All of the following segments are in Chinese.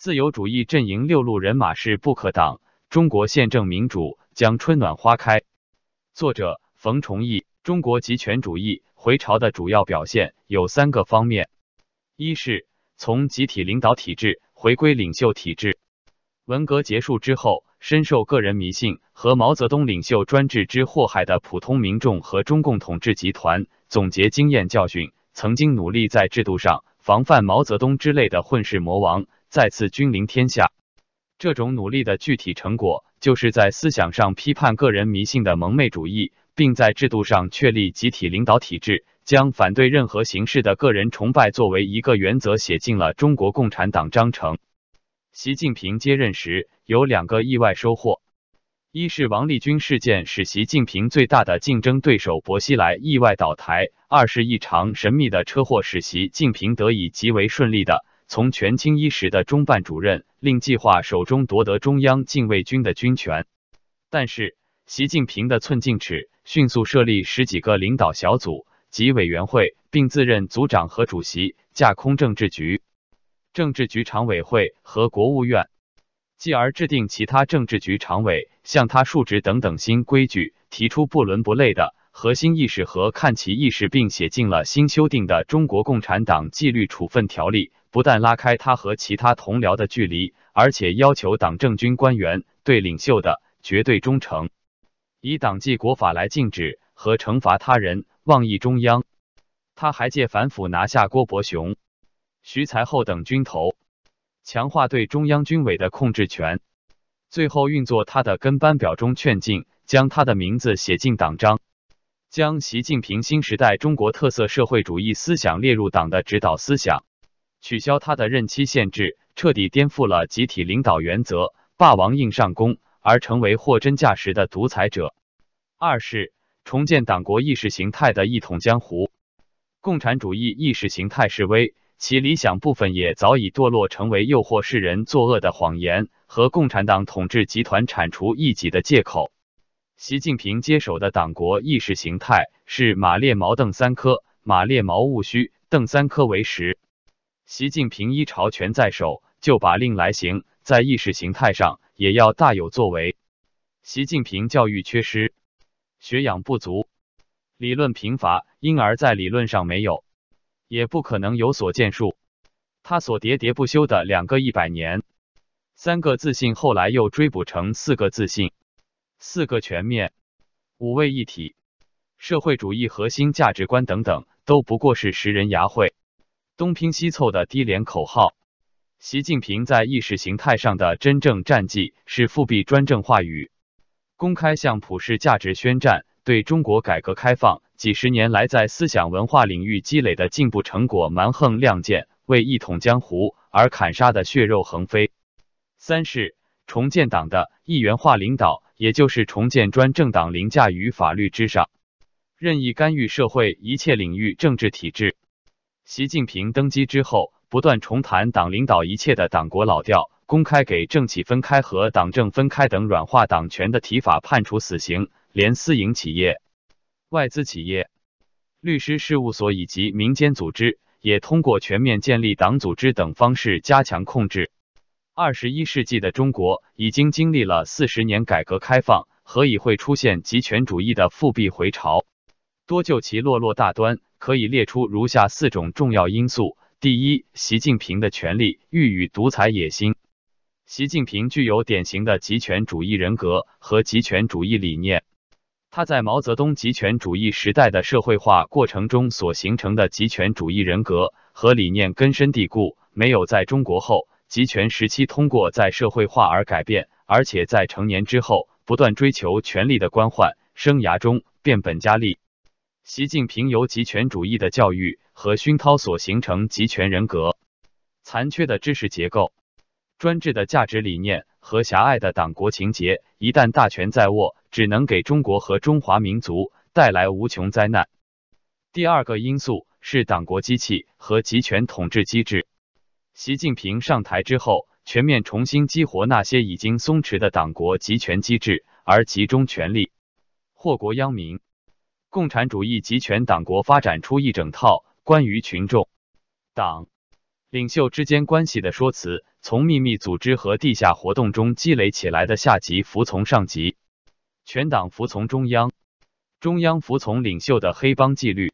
自由主义阵营六路人马是不可挡，中国宪政民主将春暖花开。作者冯崇义。中国极权主义回潮的主要表现有三个方面：一是从集体领导体制回归领袖体制。文革结束之后，深受个人迷信和毛泽东领袖专制之祸害的普通民众和中共统治集团，总结经验教训，曾经努力在制度上防范毛泽东之类的混世魔王再次君临天下。这种努力的具体成果，就是在思想上批判个人迷信的蒙昧主义。并在制度上确立集体领导体制，将反对任何形式的个人崇拜作为一个原则写进了中国共产党章程。习近平接任时有两个意外收获：一是王立军事件使习近平最大的竞争对手薄熙来意外倒台；二是一场神秘的车祸使习近平得以极为顺利的从权倾一时的中办主任令计划手中夺得中央禁卫军的军权。但是，习近平的寸进尺。迅速设立十几个领导小组及委员会，并自任组长和主席，架空政治局、政治局常委会和国务院，继而制定其他政治局常委向他述职等等新规矩，提出不伦不类的核心意识和看齐意识，并写进了新修订的《中国共产党纪律处分条例》。不但拉开他和其他同僚的距离，而且要求党政军官员对领袖的绝对忠诚。以党纪国法来禁止和惩罚他人妄议中央。他还借反腐拿下郭伯雄、徐才厚等军头，强化对中央军委的控制权。最后运作他的跟班表中劝进，将他的名字写进党章，将习近平新时代中国特色社会主义思想列入党的指导思想，取消他的任期限制，彻底颠覆了集体领导原则，霸王硬上弓。而成为货真价实的独裁者。二是重建党国意识形态的一统江湖。共产主义意识形态式微，其理想部分也早已堕落成为诱惑世人作恶的谎言和共产党统治集团铲除异己的借口。习近平接手的党国意识形态是马列毛邓三科，马列毛务虚，邓三科为实。习近平一朝权在手，就把令来行，在意识形态上。也要大有作为。习近平教育缺失，学养不足，理论贫乏，因而在理论上没有，也不可能有所建树。他所喋喋不休的两个一百年，三个自信，后来又追补成四个自信，四个全面，五位一体，社会主义核心价值观等等，都不过是拾人牙慧、东拼西凑的低廉口号。习近平在意识形态上的真正战绩是复辟专政话语，公开向普世价值宣战，对中国改革开放几十年来在思想文化领域积累的进步成果蛮横亮剑，为一统江湖而砍杀的血肉横飞。三是重建党的一元化领导，也就是重建专政党凌驾于法律之上，任意干预社会一切领域政治体制。习近平登基之后。不断重谈党领导一切的党国老调，公开给政企分开和党政分开等软化党权的提法判处死刑，连私营企业、外资企业、律师事务所以及民间组织也通过全面建立党组织等方式加强控制。二十一世纪的中国已经经历了四十年改革开放，何以会出现极权主义的复辟回潮？多就其落落大端，可以列出如下四种重要因素。第一，习近平的权力欲与独裁野心。习近平具有典型的极权主义人格和极权主义理念。他在毛泽东极权主义时代的社会化过程中所形成的极权主义人格和理念根深蒂固，没有在中国后集权时期通过在社会化而改变，而且在成年之后不断追求权力的官宦生涯中变本加厉。习近平由极权主义的教育和熏陶所形成集权人格，残缺的知识结构、专制的价值理念和狭隘的党国情结，一旦大权在握，只能给中国和中华民族带来无穷灾难。第二个因素是党国机器和集权统治机制。习近平上台之后，全面重新激活那些已经松弛的党国集权机制，而集中权力，祸国殃民。共产主义集权党国发展出一整套关于群众、党、领袖之间关系的说辞，从秘密组织和地下活动中积累起来的下级服从上级，全党服从中央，中央服从领袖的黑帮纪律。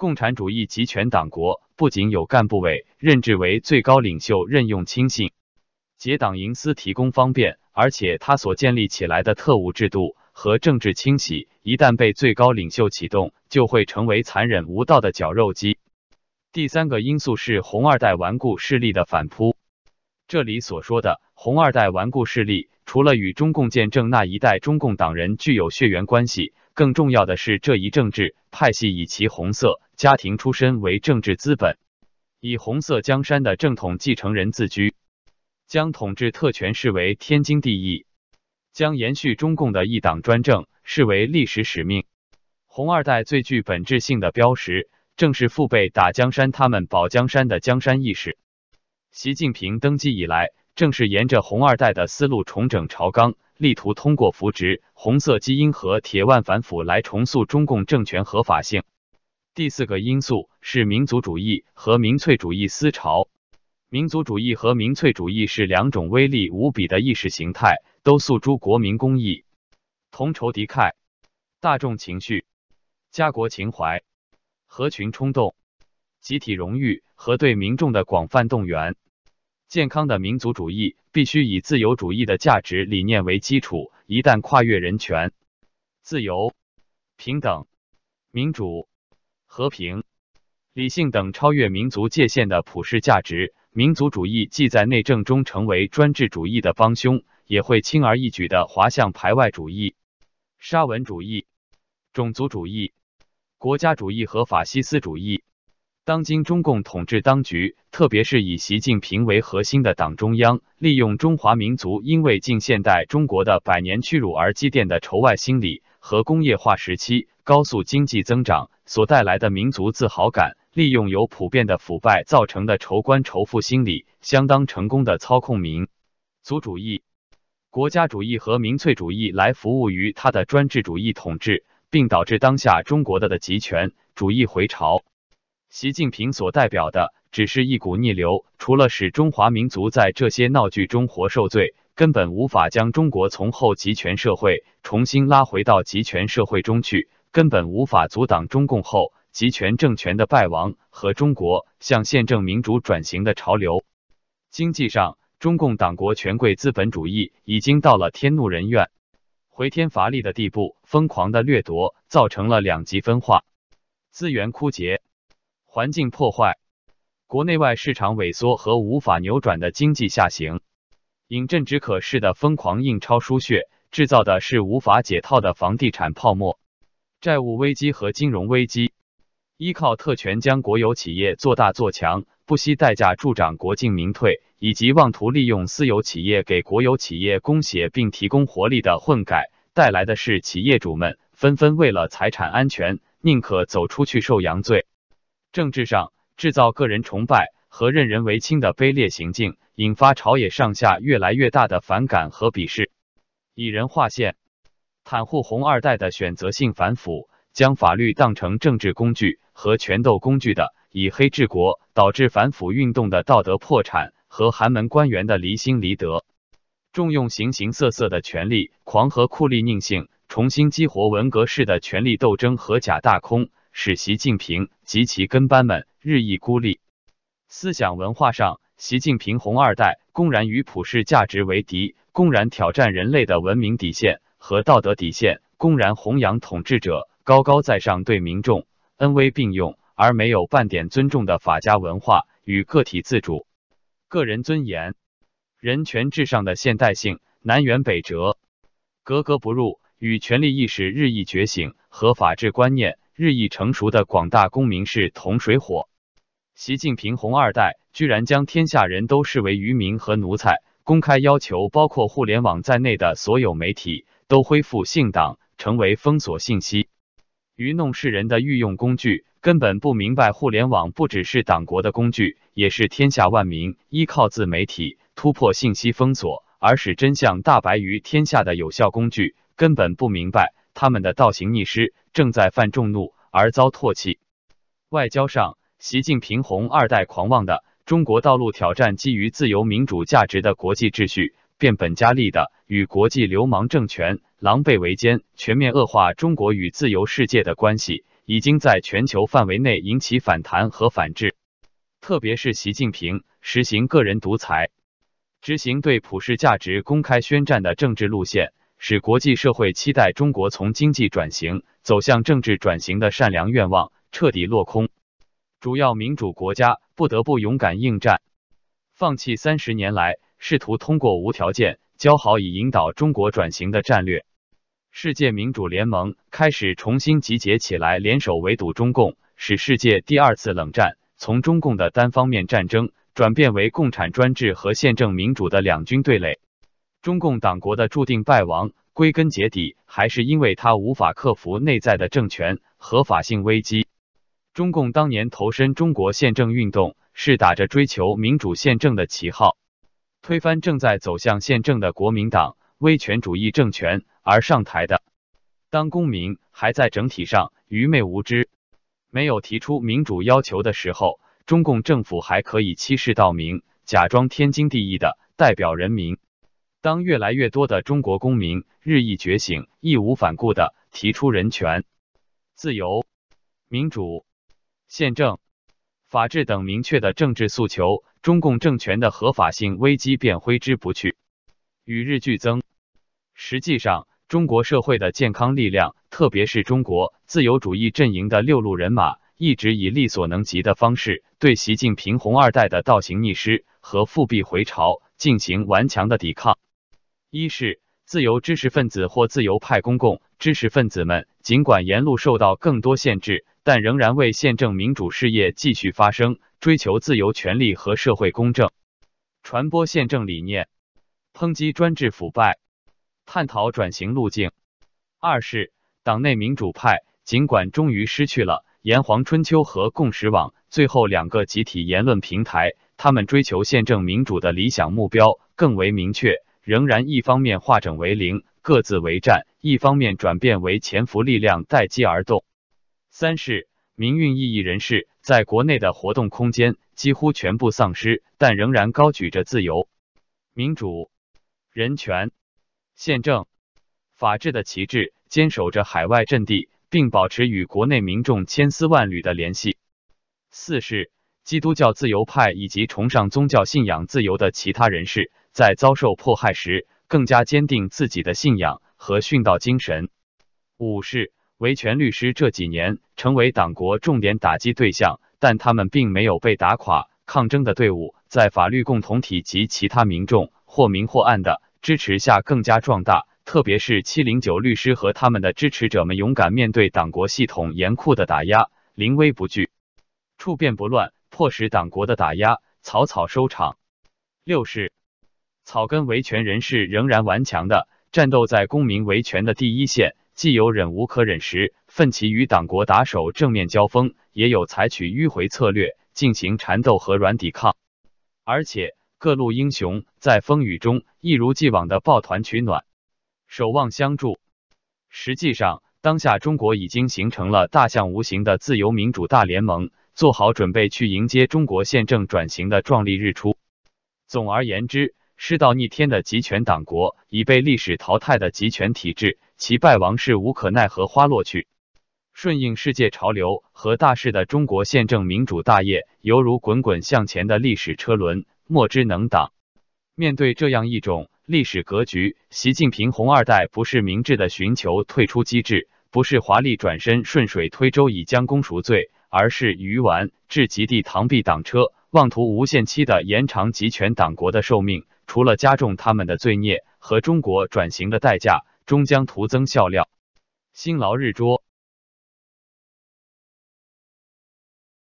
共产主义集权党国不仅有干部委任制为最高领袖任用亲信，结党营私提供方便，而且他所建立起来的特务制度和政治清洗，一旦被最高领袖启动，就会成为残忍无道的绞肉机。第三个因素是红二代顽固势力的反扑。这里所说的红二代顽固势力，除了与中共建政那一代中共党人具有血缘关系，更重要的是这一政治派系以其红色家庭出身为政治资本，以红色江山的正统继承人自居，将统治特权视为天经地义，将延续中共的一党专政视为历史使命。红二代最具本质性的标识。正是父辈打江山，他们保江山的江山意识。习近平登基以来，正是沿着红二代的思路重整朝纲，力图通过扶植红色基因和铁腕反腐来重塑中共政权合法性。第四个因素是民族主义和民粹主义思潮。民族主义和民粹主义是两种威力无比的意识形态，都诉诸国民公益、同仇敌忾、大众情绪、家国情怀。合群冲动、集体荣誉和对民众的广泛动员。健康的民族主义必须以自由主义的价值理念为基础，一旦跨越人权、自由、平等、民主、和平、理性等超越民族界限的普世价值，民族主义既在内政中成为专制主义的帮凶，也会轻而易举的滑向排外主义、沙文主义、种族主义。国家主义和法西斯主义，当今中共统治当局，特别是以习近平为核心的党中央，利用中华民族因为近现代中国的百年屈辱而积淀的仇外心理和工业化时期高速经济增长所带来的民族自豪感，利用由普遍的腐败造成的仇官仇富心理，相当成功的操控民族主义、国家主义和民粹主义来服务于他的专制主义统治。并导致当下中国的的集权主义回潮。习近平所代表的只是一股逆流，除了使中华民族在这些闹剧中活受罪，根本无法将中国从后集权社会重新拉回到集权社会中去，根本无法阻挡中共后集权政权的败亡和中国向宪政民主转型的潮流。经济上，中共党国权贵资本主义已经到了天怒人怨。回天乏力的地步，疯狂的掠夺造成了两极分化、资源枯竭、环境破坏、国内外市场萎缩和无法扭转的经济下行。饮鸩止渴式的疯狂印钞输血，制造的是无法解套的房地产泡沫、债务危机和金融危机。依靠特权将国有企业做大做强，不惜代价助长国进民退。以及妄图利用私有企业给国有企业供血并提供活力的混改，带来的是企业主们纷纷为了财产安全，宁可走出去受洋罪。政治上制造个人崇拜和任人唯亲的卑劣行径，引发朝野上下越来越大的反感和鄙视。以人划线，袒护红二代的选择性反腐，将法律当成政治工具和权斗工具的，以黑治国，导致反腐运动的道德破产。和寒门官员的离心离德，重用形形色色的权力狂和酷吏佞幸，重新激活文革式的权力斗争和假大空，使习近平及其跟班们日益孤立。思想文化上，习近平红二代公然与普世价值为敌，公然挑战人类的文明底线和道德底线，公然弘扬统治者高高在上、对民众恩威并用而没有半点尊重的法家文化与个体自主。个人尊严、人权至上的现代性南辕北辙，格格不入，与权力意识日益觉醒和法治观念日益成熟的广大公民是同水火。习近平红二代居然将天下人都视为愚民和奴才，公开要求包括互联网在内的所有媒体都恢复信党，成为封锁信息、愚弄世人的御用工具。根本不明白，互联网不只是党国的工具，也是天下万民依靠自媒体突破信息封锁而使真相大白于天下的有效工具。根本不明白，他们的倒行逆施正在犯众怒而遭唾弃。外交上，习近平红二代狂妄的中国道路挑战基于自由民主价值的国际秩序，变本加厉的与国际流氓政权狼狈为奸，全面恶化中国与自由世界的关系，已经在全球范围内引起反弹和反制。特别是习近平实行个人独裁，执行对普世价值公开宣战的政治路线，使国际社会期待中国从经济转型走向政治转型的善良愿望彻底落空。主要民主国家不得不勇敢应战，放弃三十年来试图通过无条件交好以引导中国转型的战略。世界民主联盟开始重新集结起来，联手围堵中共，使世界第二次冷战从中共的单方面战争转变为共产专制和宪政民主的两军对垒。中共党国的注定败亡，归根结底还是因为他无法克服内在的政权合法性危机。中共当年投身中国宪政运动，是打着追求民主宪政的旗号，推翻正在走向宪政的国民党威权主义政权而上台的。当公民还在整体上愚昧无知、没有提出民主要求的时候，中共政府还可以欺世盗名，假装天经地义的代表人民。当越来越多的中国公民日益觉醒，义无反顾的提出人权、自由、民主。宪政、法治等明确的政治诉求，中共政权的合法性危机便挥之不去，与日俱增。实际上，中国社会的健康力量，特别是中国自由主义阵营的六路人马，一直以力所能及的方式，对习近平红二代的倒行逆施和复辟回潮进行顽强的抵抗。一是自由知识分子或自由派公共知识分子们，尽管沿路受到更多限制。但仍然为宪政民主事业继续发声，追求自由、权利和社会公正，传播宪政理念，抨击专制腐败，探讨转型路径。二是党内民主派，尽管终于失去了炎黄春秋和共识网最后两个集体言论平台，他们追求宪政民主的理想目标更为明确，仍然一方面化整为零，各自为战，一方面转变为潜伏力量，待机而动。三是民运异议人士在国内的活动空间几乎全部丧失，但仍然高举着自由、民主、人权、宪政、法治的旗帜，坚守着海外阵地，并保持与国内民众千丝万缕的联系。四是基督教自由派以及崇尚宗教信仰自由的其他人士，在遭受迫害时更加坚定自己的信仰和殉道精神。五是。维权律师这几年成为党国重点打击对象，但他们并没有被打垮。抗争的队伍在法律共同体及其他民众或明或暗的支持下更加壮大。特别是七零九律师和他们的支持者们勇敢面对党国系统严酷的打压，临危不惧，处变不乱，迫使党国的打压草草收场。六是草根维权人士仍然顽强的战斗在公民维权的第一线。既有忍无可忍时奋起与党国打手正面交锋，也有采取迂回策略进行缠斗和软抵抗。而且各路英雄在风雨中一如既往的抱团取暖，守望相助。实际上，当下中国已经形成了大象无形的自由民主大联盟，做好准备去迎接中国宪政转型的壮丽日出。总而言之，世道逆天的集权党国已被历史淘汰的集权体制。其败亡是无可奈何花落去，顺应世界潮流和大势的中国宪政民主大业，犹如滚滚向前的历史车轮，莫之能挡。面对这样一种历史格局，习近平红二代不是明智的寻求退出机制，不是华丽转身顺水推舟以将功赎罪，而是鱼丸至极地螳臂挡车，妄图无限期的延长集权党国的寿命，除了加重他们的罪孽和中国转型的代价。终将徒增笑料，辛劳日拙。